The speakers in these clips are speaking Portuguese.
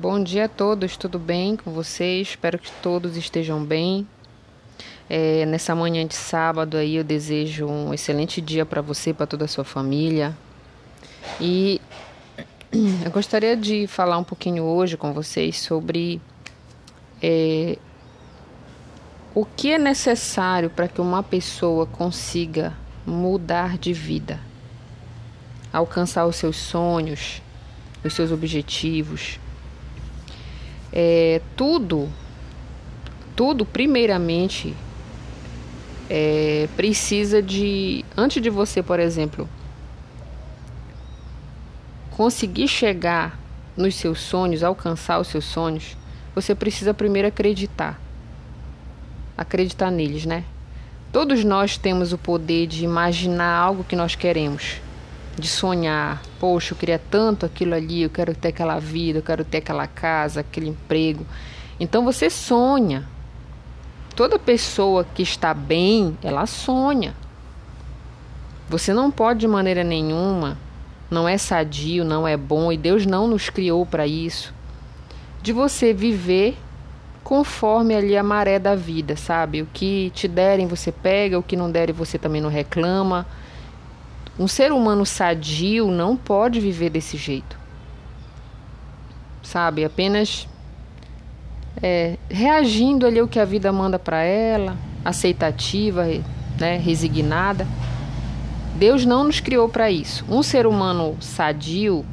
Bom dia a todos, tudo bem com vocês? Espero que todos estejam bem. É, nessa manhã de sábado aí eu desejo um excelente dia para você, para toda a sua família. E eu gostaria de falar um pouquinho hoje com vocês sobre é, o que é necessário para que uma pessoa consiga mudar de vida, alcançar os seus sonhos, os seus objetivos. É, tudo, tudo, primeiramente, é, precisa de, antes de você, por exemplo, conseguir chegar nos seus sonhos, alcançar os seus sonhos, você precisa primeiro acreditar. Acreditar neles, né? Todos nós temos o poder de imaginar algo que nós queremos, de sonhar. Poxa, eu queria tanto aquilo ali, eu quero ter aquela vida, eu quero ter aquela casa, aquele emprego. Então você sonha. Toda pessoa que está bem, ela sonha. Você não pode de maneira nenhuma não é sadio, não é bom e Deus não nos criou para isso. De você viver conforme ali a maré da vida, sabe? O que te derem você pega, o que não derem você também não reclama. Um ser humano sadio não pode viver desse jeito. Sabe? Apenas é, reagindo ali ao que a vida manda para ela, aceitativa, né, resignada. Deus não nos criou para isso. Um ser humano sadio,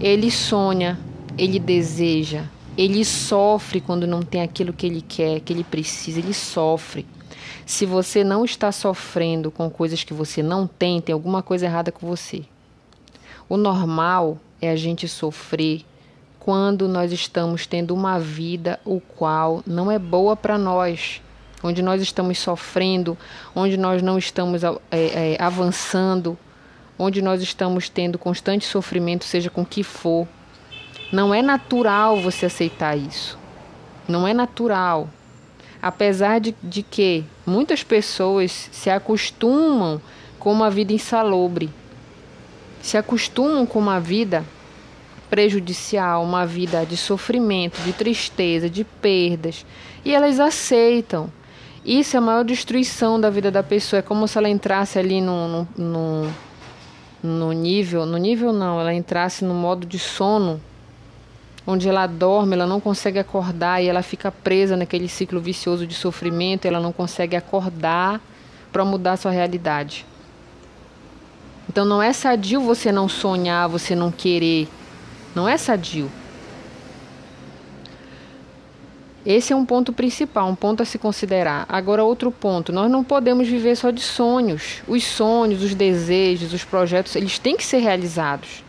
ele sonha, ele deseja, ele sofre quando não tem aquilo que ele quer, que ele precisa, ele sofre. Se você não está sofrendo com coisas que você não tem, tem alguma coisa errada com você. O normal é a gente sofrer quando nós estamos tendo uma vida o qual não é boa para nós onde nós estamos sofrendo, onde nós não estamos é, é, avançando, onde nós estamos tendo constante sofrimento, seja com que for. Não é natural você aceitar isso. Não é natural. Apesar de, de que muitas pessoas se acostumam com uma vida insalubre, se acostumam com uma vida prejudicial, uma vida de sofrimento, de tristeza, de perdas, e elas aceitam. Isso é a maior destruição da vida da pessoa. É como se ela entrasse ali no, no, no, no nível. No nível não, ela entrasse no modo de sono, onde ela dorme, ela não consegue acordar e ela fica presa naquele ciclo vicioso de sofrimento, ela não consegue acordar para mudar sua realidade. Então não é sadio você não sonhar, você não querer. Não é sadio. Esse é um ponto principal, um ponto a se considerar. Agora, outro ponto: nós não podemos viver só de sonhos. Os sonhos, os desejos, os projetos, eles têm que ser realizados.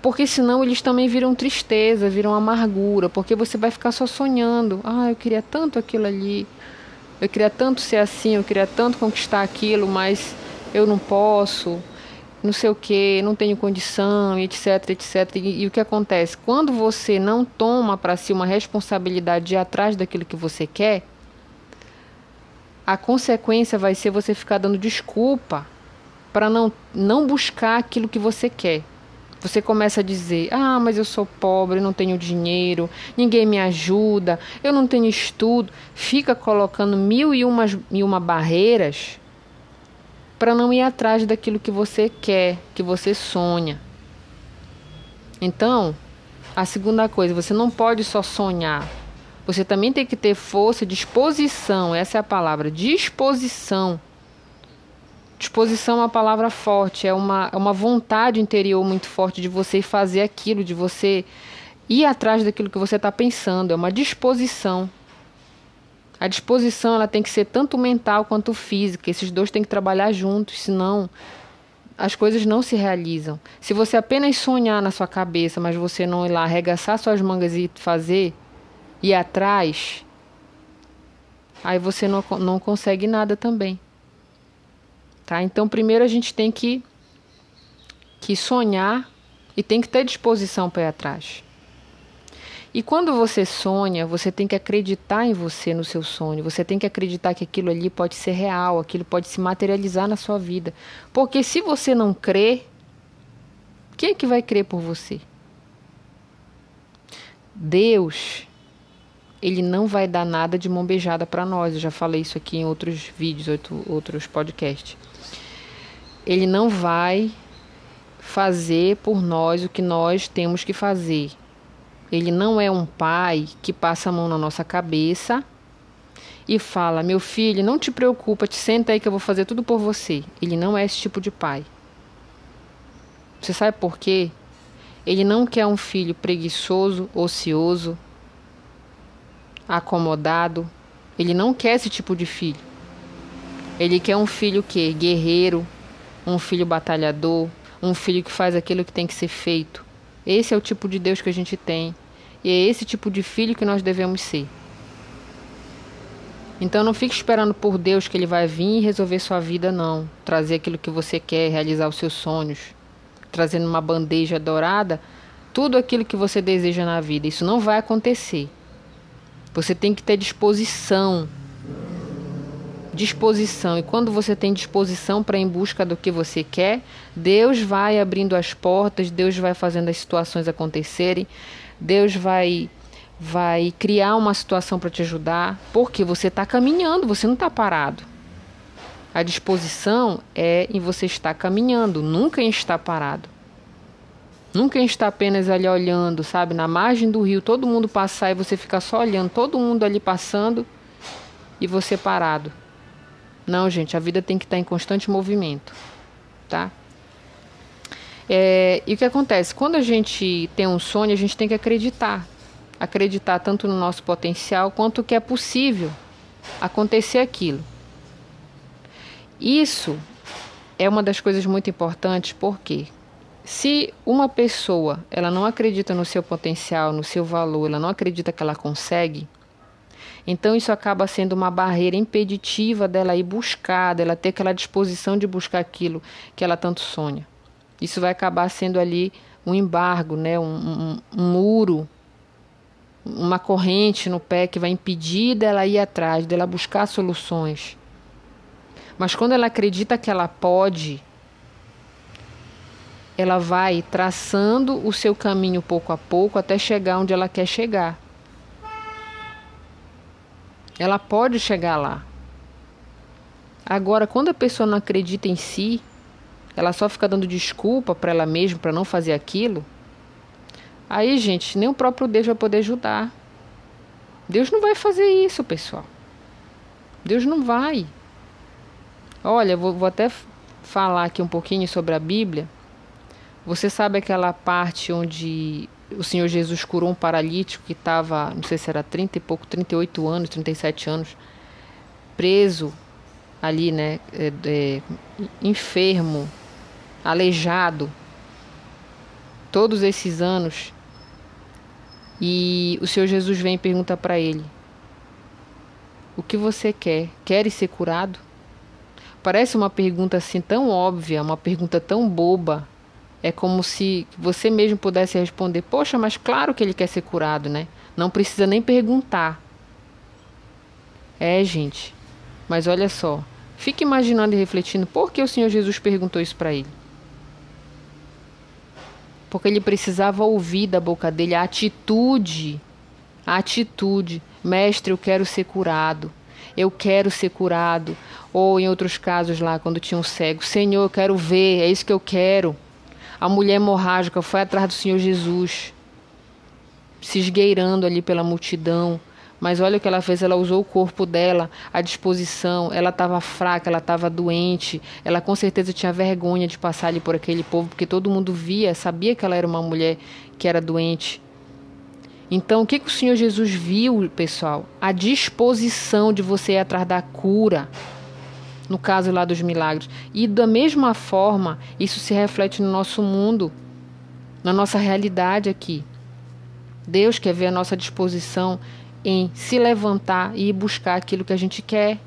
Porque senão eles também viram tristeza, viram amargura, porque você vai ficar só sonhando. Ah, eu queria tanto aquilo ali. Eu queria tanto ser assim, eu queria tanto conquistar aquilo, mas eu não posso não sei o que, não tenho condição, etc, etc. E, e o que acontece? Quando você não toma para si uma responsabilidade de atrás daquilo que você quer, a consequência vai ser você ficar dando desculpa para não, não buscar aquilo que você quer. Você começa a dizer: Ah, mas eu sou pobre, não tenho dinheiro, ninguém me ajuda, eu não tenho estudo. Fica colocando mil e, e uma barreiras para não ir atrás daquilo que você quer, que você sonha. Então, a segunda coisa, você não pode só sonhar. Você também tem que ter força, disposição, essa é a palavra, disposição. Disposição é uma palavra forte, é uma, é uma vontade interior muito forte de você fazer aquilo, de você ir atrás daquilo que você está pensando, é uma disposição. A disposição ela tem que ser tanto mental quanto física. Esses dois têm que trabalhar juntos, senão as coisas não se realizam. Se você apenas sonhar na sua cabeça, mas você não ir lá arregaçar suas mangas e fazer, ir atrás, aí você não, não consegue nada também. Tá? Então, primeiro a gente tem que, que sonhar e tem que ter disposição para ir atrás. E quando você sonha, você tem que acreditar em você, no seu sonho. Você tem que acreditar que aquilo ali pode ser real, aquilo pode se materializar na sua vida. Porque se você não crê, quem é que vai crer por você? Deus, ele não vai dar nada de mão beijada para nós. Eu já falei isso aqui em outros vídeos, outros podcasts. Ele não vai fazer por nós o que nós temos que fazer. Ele não é um pai que passa a mão na nossa cabeça e fala: Meu filho, não te preocupa, te senta aí que eu vou fazer tudo por você. Ele não é esse tipo de pai. Você sabe por quê? Ele não quer um filho preguiçoso, ocioso, acomodado. Ele não quer esse tipo de filho. Ele quer um filho que guerreiro, um filho batalhador, um filho que faz aquilo que tem que ser feito. Esse é o tipo de Deus que a gente tem. E é esse tipo de filho que nós devemos ser. Então não fique esperando por Deus que ele vai vir e resolver sua vida não, trazer aquilo que você quer, realizar os seus sonhos, trazendo uma bandeja dourada, tudo aquilo que você deseja na vida. Isso não vai acontecer. Você tem que ter disposição. Disposição. E quando você tem disposição para ir em busca do que você quer, Deus vai abrindo as portas, Deus vai fazendo as situações acontecerem, Deus vai vai criar uma situação para te ajudar, porque você está caminhando, você não está parado. A disposição é em você estar caminhando, nunca em estar parado. Nunca em estar apenas ali olhando, sabe, na margem do rio, todo mundo passar e você ficar só olhando, todo mundo ali passando e você parado. Não, gente, a vida tem que estar em constante movimento, tá? É, e o que acontece? Quando a gente tem um sonho, a gente tem que acreditar acreditar tanto no nosso potencial quanto que é possível acontecer aquilo. Isso é uma das coisas muito importantes porque se uma pessoa ela não acredita no seu potencial, no seu valor, ela não acredita que ela consegue, então isso acaba sendo uma barreira impeditiva dela ir buscar, dela ter aquela disposição de buscar aquilo que ela tanto sonha. Isso vai acabar sendo ali um embargo, né, um, um, um muro uma corrente no pé que vai impedir dela ir atrás, dela buscar soluções. Mas quando ela acredita que ela pode, ela vai traçando o seu caminho pouco a pouco até chegar onde ela quer chegar. Ela pode chegar lá. Agora, quando a pessoa não acredita em si, ela só fica dando desculpa para ela mesma para não fazer aquilo Aí, gente, nem o próprio Deus vai poder ajudar. Deus não vai fazer isso, pessoal. Deus não vai. Olha, vou, vou até falar aqui um pouquinho sobre a Bíblia. Você sabe aquela parte onde o Senhor Jesus curou um paralítico que estava, não sei se era 30 e pouco, 38 anos, 37 anos, preso ali, né? É, é, enfermo, aleijado, todos esses anos. E o Senhor Jesus vem e pergunta para ele: O que você quer? Queres ser curado? Parece uma pergunta assim tão óbvia, uma pergunta tão boba. É como se você mesmo pudesse responder: Poxa, mas claro que ele quer ser curado, né? Não precisa nem perguntar. É, gente. Mas olha só. Fique imaginando e refletindo por que o Senhor Jesus perguntou isso para ele porque ele precisava ouvir da boca dele a atitude, a atitude, mestre, eu quero ser curado, eu quero ser curado, ou em outros casos lá, quando tinha um cego, Senhor, eu quero ver, é isso que eu quero. A mulher hemorrágica foi atrás do Senhor Jesus, se esgueirando ali pela multidão, mas olha o que ela fez, ela usou o corpo dela à disposição, ela estava fraca, ela estava doente, ela com certeza tinha vergonha de passar ali por aquele povo, porque todo mundo via, sabia que ela era uma mulher que era doente. Então, o que, que o Senhor Jesus viu, pessoal? A disposição de você ir atrás da cura, no caso lá dos milagres. E da mesma forma, isso se reflete no nosso mundo, na nossa realidade aqui. Deus quer ver a nossa disposição em se levantar e buscar aquilo que a gente quer.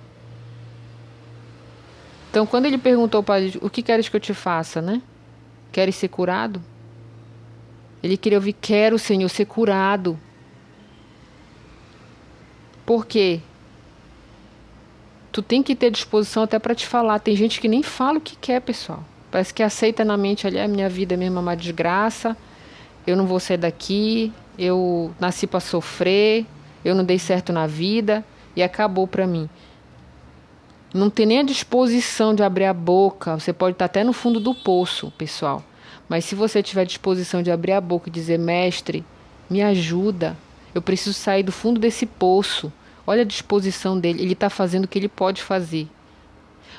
Então, quando ele perguntou para ele, o que queres que eu te faça, né? Queres ser curado? Ele queria ouvir, quero, Senhor, ser curado. Por quê? Tu tem que ter disposição até para te falar. Tem gente que nem fala o que quer, pessoal. Parece que aceita na mente ali, a minha vida mesmo é uma desgraça. eu não vou sair daqui, eu nasci para sofrer, eu não dei certo na vida e acabou para mim. Não tem nem a disposição de abrir a boca. Você pode estar até no fundo do poço, pessoal. Mas se você tiver disposição de abrir a boca e dizer, mestre, me ajuda, eu preciso sair do fundo desse poço. Olha a disposição dele, ele está fazendo o que ele pode fazer.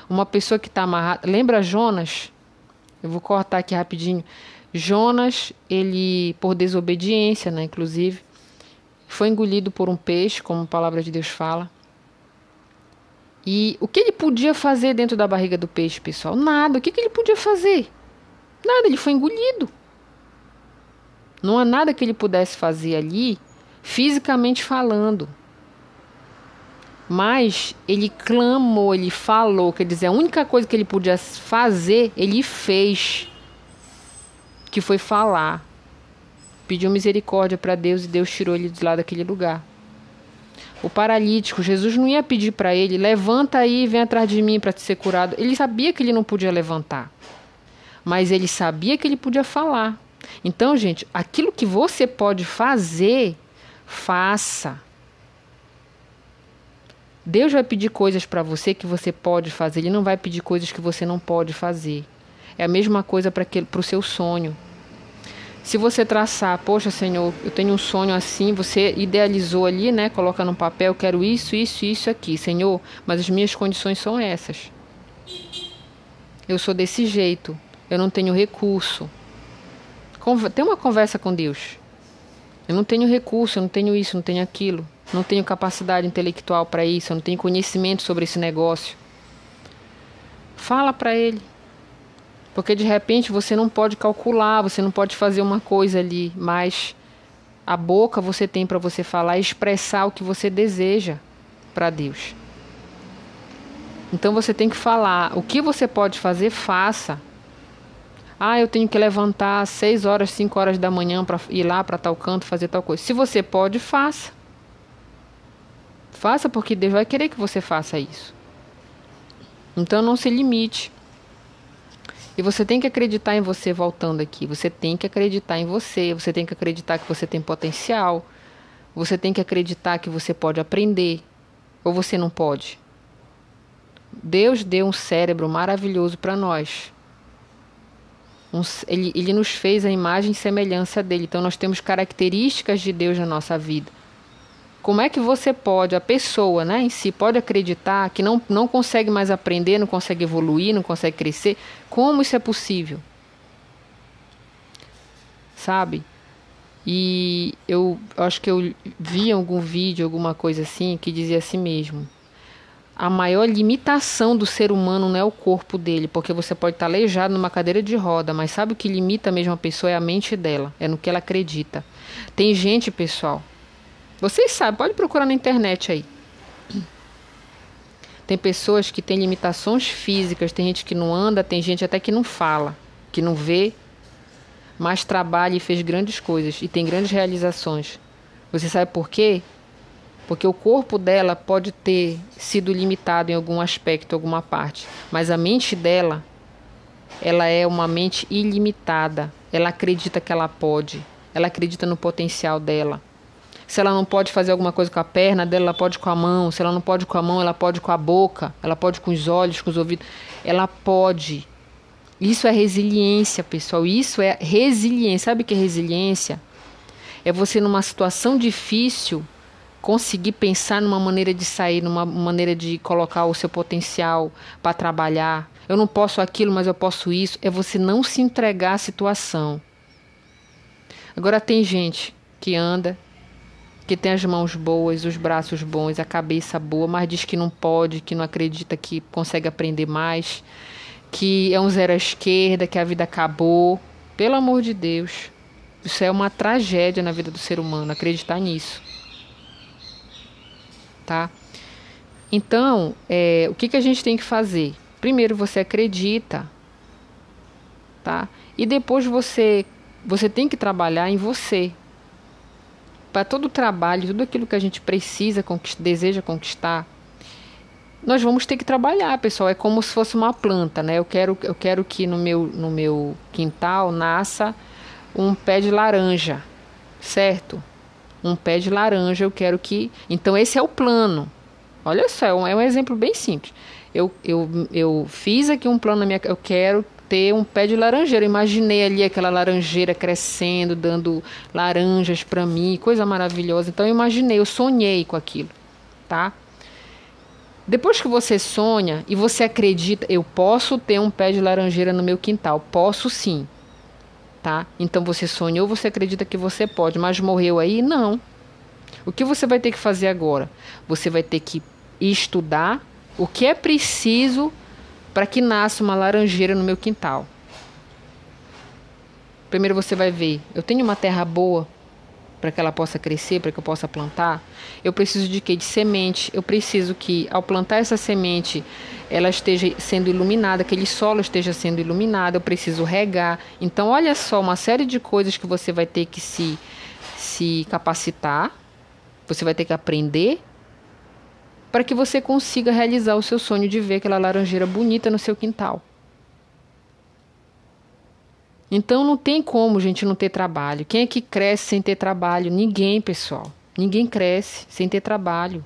Uma pessoa que está amarrada. Lembra Jonas? Eu vou cortar aqui rapidinho. Jonas, ele, por desobediência, né, inclusive, foi engolido por um peixe, como a palavra de Deus fala. E o que ele podia fazer dentro da barriga do peixe, pessoal? Nada. O que, que ele podia fazer? Nada, ele foi engolido. Não há nada que ele pudesse fazer ali, fisicamente falando. Mas ele clamou, ele falou, quer dizer, a única coisa que ele podia fazer, ele fez que foi falar. Pediu misericórdia para Deus e Deus tirou ele de lá daquele lugar. O paralítico, Jesus não ia pedir para ele, levanta aí vem atrás de mim para te ser curado. Ele sabia que ele não podia levantar, mas ele sabia que ele podia falar. Então, gente, aquilo que você pode fazer, faça. Deus vai pedir coisas para você que você pode fazer, Ele não vai pedir coisas que você não pode fazer. É a mesma coisa para o seu sonho. Se você traçar, poxa Senhor, eu tenho um sonho assim, você idealizou ali, né? Coloca no papel, quero isso, isso, isso aqui, Senhor, mas as minhas condições são essas. Eu sou desse jeito, eu não tenho recurso. Tem uma conversa com Deus. Eu não tenho recurso, eu não tenho isso, não tenho aquilo, não tenho capacidade intelectual para isso, eu não tenho conhecimento sobre esse negócio. Fala para Ele. Porque de repente você não pode calcular, você não pode fazer uma coisa ali, mas a boca você tem para você falar e expressar o que você deseja para Deus. Então você tem que falar. O que você pode fazer, faça. Ah, eu tenho que levantar às 6 horas, 5 horas da manhã para ir lá para tal canto fazer tal coisa. Se você pode, faça. Faça porque Deus vai querer que você faça isso. Então não se limite. E você tem que acreditar em você voltando aqui. Você tem que acreditar em você. Você tem que acreditar que você tem potencial. Você tem que acreditar que você pode aprender. Ou você não pode. Deus deu um cérebro maravilhoso para nós. Um, ele, ele nos fez a imagem e semelhança dele. Então nós temos características de Deus na nossa vida. Como é que você pode, a pessoa né, em si, pode acreditar que não, não consegue mais aprender, não consegue evoluir, não consegue crescer? Como isso é possível? Sabe? E eu acho que eu vi algum vídeo, alguma coisa assim, que dizia assim mesmo. A maior limitação do ser humano não é o corpo dele, porque você pode estar aleijado numa cadeira de roda, mas sabe o que limita mesmo a pessoa é a mente dela, é no que ela acredita. Tem gente, pessoal, vocês sabem, pode procurar na internet aí. Tem pessoas que têm limitações físicas, tem gente que não anda, tem gente até que não fala, que não vê, mas trabalha e fez grandes coisas e tem grandes realizações. Você sabe por quê? Porque o corpo dela pode ter sido limitado em algum aspecto, alguma parte, mas a mente dela, ela é uma mente ilimitada. Ela acredita que ela pode, ela acredita no potencial dela. Se ela não pode fazer alguma coisa com a perna dela, ela pode com a mão. Se ela não pode com a mão, ela pode com a boca. Ela pode com os olhos, com os ouvidos. Ela pode. Isso é resiliência, pessoal. Isso é resiliência. Sabe o que é resiliência? É você, numa situação difícil, conseguir pensar numa maneira de sair, numa maneira de colocar o seu potencial para trabalhar. Eu não posso aquilo, mas eu posso isso. É você não se entregar à situação. Agora tem gente que anda que tem as mãos boas, os braços bons, a cabeça boa, mas diz que não pode, que não acredita que consegue aprender mais, que é um zero à esquerda, que a vida acabou. Pelo amor de Deus, isso é uma tragédia na vida do ser humano, acreditar nisso. Tá? Então, é, o que, que a gente tem que fazer? Primeiro você acredita, tá? E depois você você tem que trabalhar em você, para todo o trabalho, tudo aquilo que a gente precisa, conquistar, deseja conquistar, nós vamos ter que trabalhar, pessoal. É como se fosse uma planta, né? Eu quero, eu quero que no meu, no meu quintal nasça um pé de laranja, certo? Um pé de laranja eu quero que. Então, esse é o plano. Olha só, é um, é um exemplo bem simples. Eu, eu, eu fiz aqui um plano na minha. Eu quero ter um pé de laranjeira. Eu imaginei ali aquela laranjeira crescendo, dando laranjas para mim, coisa maravilhosa. Então, eu imaginei, eu sonhei com aquilo, tá? Depois que você sonha e você acredita, eu posso ter um pé de laranjeira no meu quintal, posso sim, tá? Então você sonhou, você acredita que você pode, mas morreu aí? Não. O que você vai ter que fazer agora? Você vai ter que estudar o que é preciso para que nasça uma laranjeira no meu quintal. Primeiro você vai ver, eu tenho uma terra boa, para que ela possa crescer, para que eu possa plantar, eu preciso de quê? De semente. Eu preciso que ao plantar essa semente, ela esteja sendo iluminada, aquele solo esteja sendo iluminado, eu preciso regar. Então, olha só, uma série de coisas que você vai ter que se se capacitar, você vai ter que aprender para que você consiga realizar o seu sonho de ver aquela laranjeira bonita no seu quintal. Então não tem como, gente, não ter trabalho. Quem é que cresce sem ter trabalho? Ninguém, pessoal. Ninguém cresce sem ter trabalho.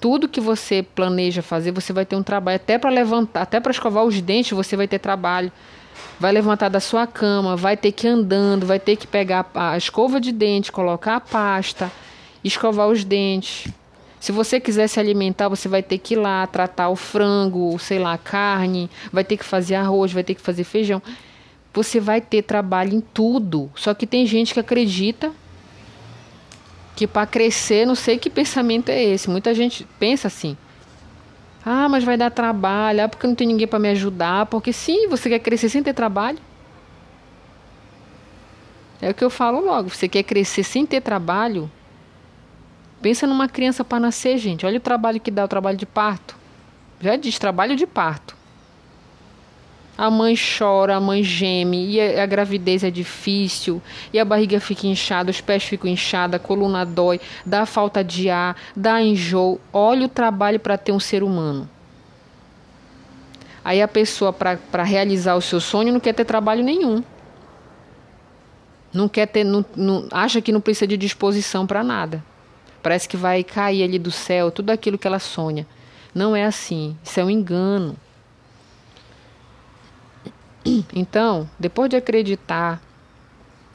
Tudo que você planeja fazer, você vai ter um trabalho. Até para levantar, até para escovar os dentes, você vai ter trabalho. Vai levantar da sua cama, vai ter que ir andando, vai ter que pegar a escova de dente, colocar a pasta, escovar os dentes. Se você quiser se alimentar, você vai ter que ir lá tratar o frango, sei lá, a carne, vai ter que fazer arroz, vai ter que fazer feijão você vai ter trabalho em tudo. Só que tem gente que acredita que para crescer, não sei que pensamento é esse. Muita gente pensa assim: "Ah, mas vai dar trabalho, ah, porque não tem ninguém para me ajudar", porque sim, você quer crescer sem ter trabalho. É o que eu falo logo, você quer crescer sem ter trabalho? Pensa numa criança para nascer, gente. Olha o trabalho que dá o trabalho de parto. Já diz trabalho de parto. A mãe chora, a mãe geme, e a, a, gravidez é difícil, e a barriga fica inchada, os pés ficam inchados, a coluna dói, dá falta de ar, dá enjoo. Olha o trabalho para ter um ser humano. Aí a pessoa, para realizar o seu sonho, não quer ter trabalho nenhum. Não quer ter, não, não, acha que não precisa de disposição para nada. Parece que vai cair ali do céu tudo aquilo que ela sonha. Não é assim. Isso é um engano. Então, depois de acreditar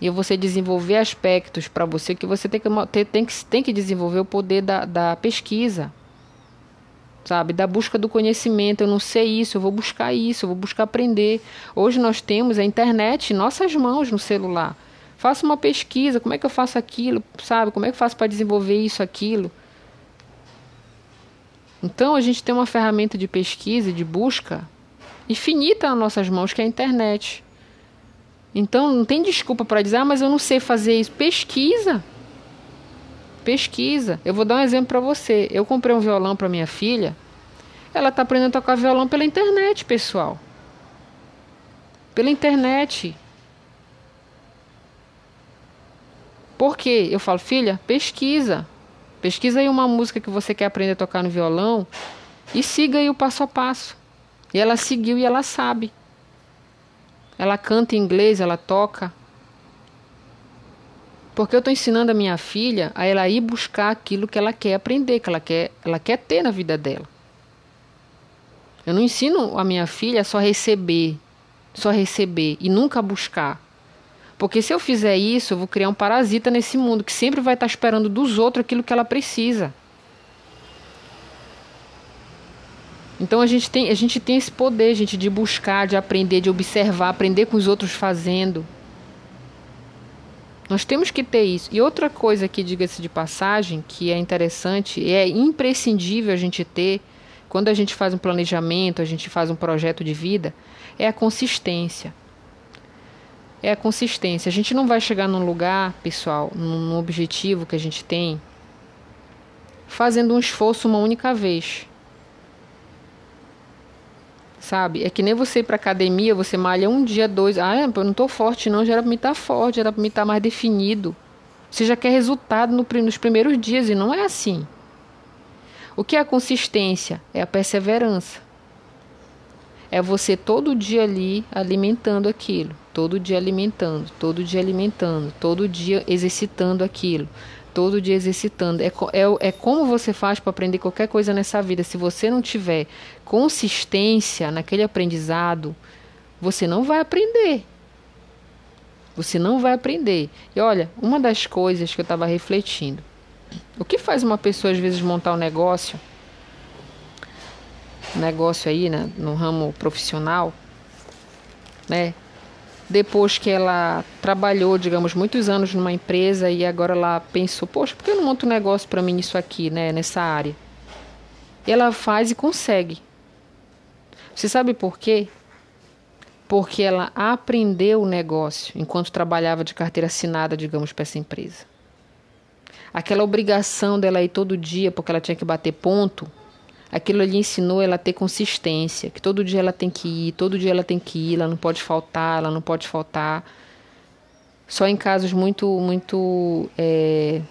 e você desenvolver aspectos para você que você tem que, tem, que, tem que desenvolver o poder da, da pesquisa, sabe? Da busca do conhecimento. Eu não sei isso, eu vou buscar isso, eu vou buscar aprender. Hoje nós temos a internet em nossas mãos no celular. Faça uma pesquisa, como é que eu faço aquilo, sabe? Como é que eu faço para desenvolver isso, aquilo? Então a gente tem uma ferramenta de pesquisa de busca infinita nas nossas mãos, que é a internet. Então não tem desculpa para dizer, ah, mas eu não sei fazer isso. Pesquisa. Pesquisa. Eu vou dar um exemplo para você. Eu comprei um violão para minha filha. Ela está aprendendo a tocar violão pela internet, pessoal. Pela internet. Por quê? Eu falo, filha, pesquisa. Pesquisa aí uma música que você quer aprender a tocar no violão e siga aí o passo a passo. E ela seguiu e ela sabe. Ela canta em inglês, ela toca. Porque eu estou ensinando a minha filha a ela ir buscar aquilo que ela quer aprender, que ela quer, ela quer ter na vida dela. Eu não ensino a minha filha só receber, só receber e nunca buscar. Porque se eu fizer isso, eu vou criar um parasita nesse mundo que sempre vai estar esperando dos outros aquilo que ela precisa. Então a gente tem, a gente tem esse poder, gente, de buscar, de aprender, de observar, aprender com os outros fazendo. Nós temos que ter isso. E outra coisa que diga-se de passagem, que é interessante e é imprescindível a gente ter quando a gente faz um planejamento, a gente faz um projeto de vida, é a consistência. É a consistência. A gente não vai chegar num lugar, pessoal, num objetivo que a gente tem, fazendo um esforço uma única vez sabe? É que nem você ir pra academia, você malha um dia, dois. Ah, eu não tô forte, não. Já era pra mim estar tá forte, já era pra mim estar tá mais definido. Você já quer resultado no, nos primeiros dias e não é assim. O que é a consistência? É a perseverança. É você todo dia ali alimentando aquilo. Todo dia alimentando, todo dia alimentando, todo dia exercitando aquilo, todo dia exercitando. É, é, é como você faz para aprender qualquer coisa nessa vida. Se você não tiver consistência naquele aprendizado, você não vai aprender. Você não vai aprender. E olha, uma das coisas que eu estava refletindo: o que faz uma pessoa às vezes montar um negócio? Um negócio aí, né, no ramo profissional, né? Depois que ela trabalhou, digamos, muitos anos numa empresa e agora ela pensou, poxa, por que eu não monto um negócio para mim nisso aqui, né, nessa área? E ela faz e consegue. Você sabe por quê? Porque ela aprendeu o negócio enquanto trabalhava de carteira assinada, digamos, para essa empresa. Aquela obrigação dela ir todo dia porque ela tinha que bater ponto, aquilo ali ensinou ela a ter consistência, que todo dia ela tem que ir, todo dia ela tem que ir, ela não pode faltar, ela não pode faltar. Só em casos muito, muito, é,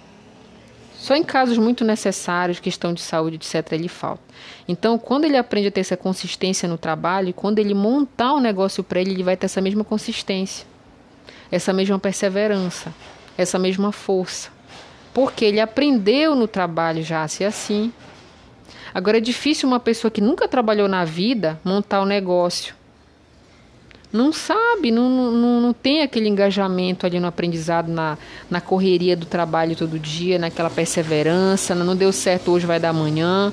só em casos muito necessários, questão de saúde, etc, ele falta. Então, quando ele aprende a ter essa consistência no trabalho, quando ele montar um negócio para ele, ele vai ter essa mesma consistência, essa mesma perseverança, essa mesma força, porque ele aprendeu no trabalho já a ser assim Agora é difícil uma pessoa que nunca trabalhou na vida montar o um negócio. Não sabe, não, não, não tem aquele engajamento ali no aprendizado, na, na correria do trabalho todo dia, naquela perseverança, não deu certo hoje, vai dar amanhã.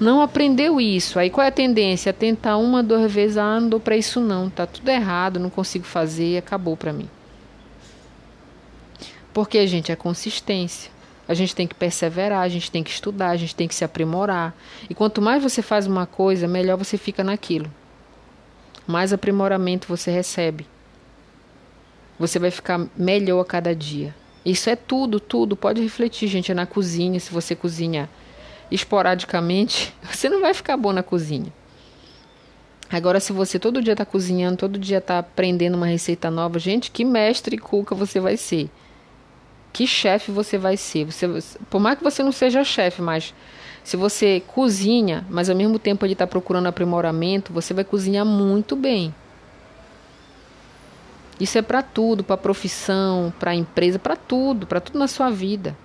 Não aprendeu isso. Aí qual é a tendência? Tentar uma, duas vezes, ah, não dou para isso não, tá tudo errado, não consigo fazer, acabou para mim. Porque, gente, é consistência. A gente tem que perseverar, a gente tem que estudar, a gente tem que se aprimorar. E quanto mais você faz uma coisa, melhor você fica naquilo. Mais aprimoramento você recebe. Você vai ficar melhor a cada dia. Isso é tudo, tudo. Pode refletir, gente. É na cozinha. Se você cozinha esporadicamente, você não vai ficar bom na cozinha. Agora, se você todo dia está cozinhando, todo dia está aprendendo uma receita nova, gente, que mestre cuca você vai ser que chefe você vai ser. Você, por mais que você não seja chefe, mas se você cozinha, mas ao mesmo tempo ele está procurando aprimoramento, você vai cozinhar muito bem. Isso é para tudo, para profissão, para empresa, para tudo, para tudo na sua vida.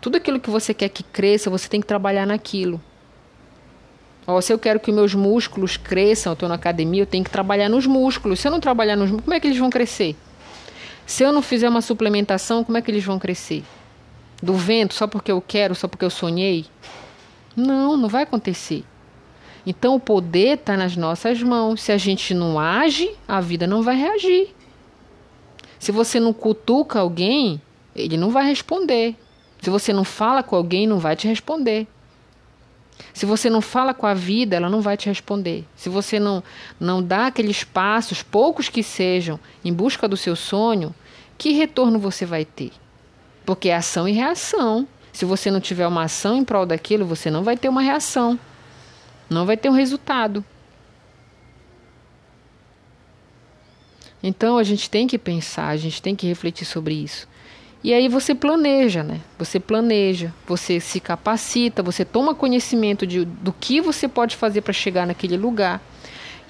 Tudo aquilo que você quer que cresça, você tem que trabalhar naquilo. Ó, se eu quero que meus músculos cresçam, eu estou na academia, eu tenho que trabalhar nos músculos. Se eu não trabalhar nos músculos, como é que eles vão crescer? Se eu não fizer uma suplementação, como é que eles vão crescer? Do vento, só porque eu quero, só porque eu sonhei? Não, não vai acontecer. Então o poder está nas nossas mãos. Se a gente não age, a vida não vai reagir. Se você não cutuca alguém, ele não vai responder. Se você não fala com alguém, não vai te responder. Se você não fala com a vida, ela não vai te responder. Se você não, não dá aqueles passos, poucos que sejam, em busca do seu sonho, que retorno você vai ter? Porque é ação e reação. Se você não tiver uma ação em prol daquilo, você não vai ter uma reação. Não vai ter um resultado. Então a gente tem que pensar, a gente tem que refletir sobre isso. E aí você planeja, né? Você planeja, você se capacita, você toma conhecimento de, do que você pode fazer para chegar naquele lugar.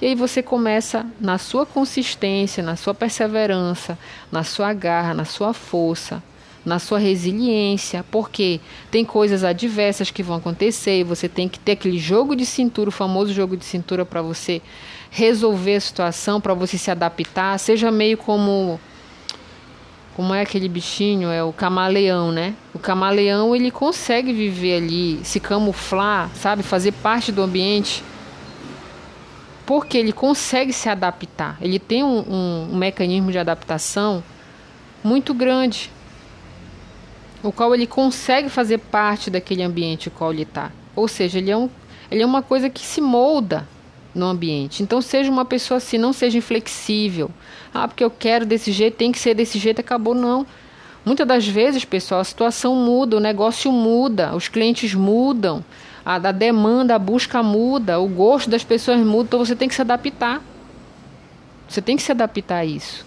E aí você começa na sua consistência, na sua perseverança, na sua garra, na sua força, na sua resiliência, porque tem coisas adversas que vão acontecer e você tem que ter aquele jogo de cintura, o famoso jogo de cintura para você resolver a situação, para você se adaptar, seja meio como como é aquele bichinho, é o camaleão, né? O camaleão ele consegue viver ali, se camuflar, sabe, fazer parte do ambiente, porque ele consegue se adaptar. Ele tem um, um, um mecanismo de adaptação muito grande, o qual ele consegue fazer parte daquele ambiente no qual ele está. Ou seja, ele é, um, ele é uma coisa que se molda no ambiente. Então seja uma pessoa assim, não seja inflexível. Ah, porque eu quero desse jeito, tem que ser desse jeito, acabou não. Muitas das vezes, pessoal, a situação muda, o negócio muda, os clientes mudam, a, a demanda, a busca muda, o gosto das pessoas muda, então você tem que se adaptar. Você tem que se adaptar a isso.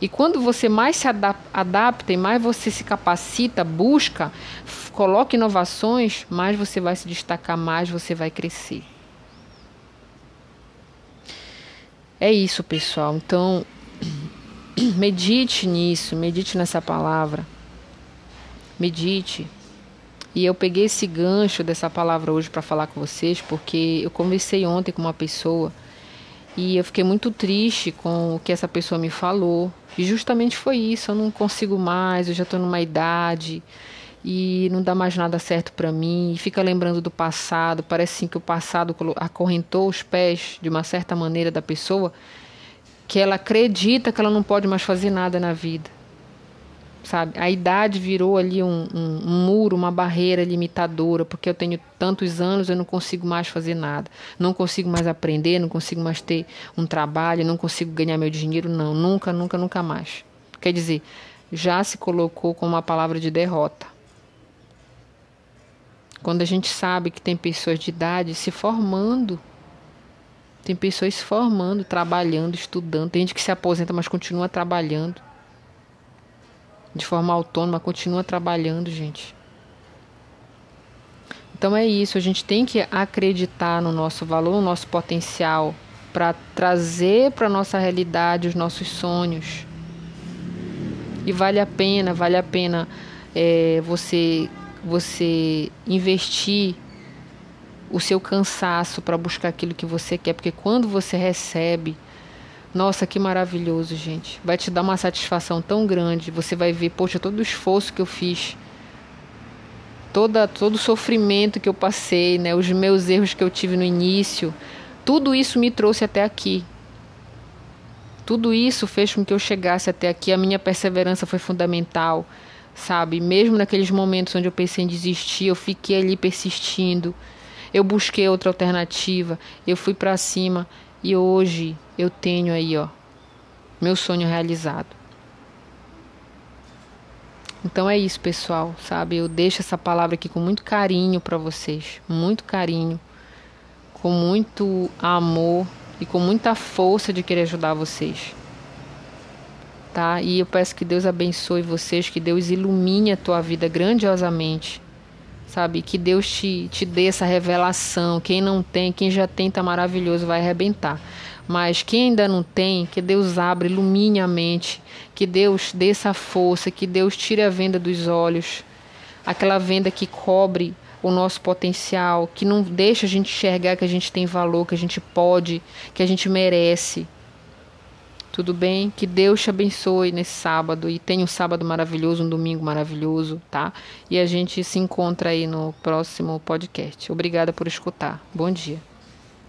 E quando você mais se adapta e mais você se capacita, busca, coloca inovações, mais você vai se destacar, mais você vai crescer. É isso, pessoal. Então, medite nisso, medite nessa palavra. Medite. E eu peguei esse gancho dessa palavra hoje para falar com vocês, porque eu conversei ontem com uma pessoa e eu fiquei muito triste com o que essa pessoa me falou. E justamente foi isso, eu não consigo mais, eu já estou numa idade e não dá mais nada certo para mim, e fica lembrando do passado, parece assim que o passado acorrentou os pés de uma certa maneira da pessoa, que ela acredita que ela não pode mais fazer nada na vida. Sabe? A idade virou ali um, um, um muro, uma barreira limitadora, porque eu tenho tantos anos, eu não consigo mais fazer nada. Não consigo mais aprender, não consigo mais ter um trabalho, não consigo ganhar meu dinheiro, não. Nunca, nunca, nunca mais. Quer dizer, já se colocou como uma palavra de derrota. Quando a gente sabe que tem pessoas de idade se formando, tem pessoas se formando, trabalhando, estudando, tem gente que se aposenta, mas continua trabalhando. De forma autônoma, continua trabalhando, gente. Então é isso, a gente tem que acreditar no nosso valor, no nosso potencial, para trazer para a nossa realidade os nossos sonhos. E vale a pena, vale a pena é, você você investir o seu cansaço para buscar aquilo que você quer, porque quando você recebe, nossa, que maravilhoso, gente. Vai te dar uma satisfação tão grande. Você vai ver, poxa, todo o esforço que eu fiz, toda, todo o sofrimento que eu passei, né, os meus erros que eu tive no início, tudo isso me trouxe até aqui. Tudo isso fez com que eu chegasse até aqui. A minha perseverança foi fundamental sabe? Mesmo naqueles momentos onde eu pensei em desistir, eu fiquei ali persistindo. Eu busquei outra alternativa, eu fui para cima e hoje eu tenho aí, ó, meu sonho realizado. Então é isso, pessoal, sabe? Eu deixo essa palavra aqui com muito carinho para vocês, muito carinho, com muito amor e com muita força de querer ajudar vocês tá? E eu peço que Deus abençoe vocês, que Deus ilumine a tua vida grandiosamente, sabe? Que Deus te, te dê essa revelação. Quem não tem, quem já tem, tá maravilhoso, vai arrebentar. Mas quem ainda não tem, que Deus abra, ilumine a mente, que Deus dê essa força, que Deus tire a venda dos olhos, aquela venda que cobre o nosso potencial, que não deixa a gente enxergar que a gente tem valor, que a gente pode, que a gente merece. Tudo bem? Que Deus te abençoe nesse sábado e tenha um sábado maravilhoso, um domingo maravilhoso, tá? E a gente se encontra aí no próximo podcast. Obrigada por escutar. Bom dia.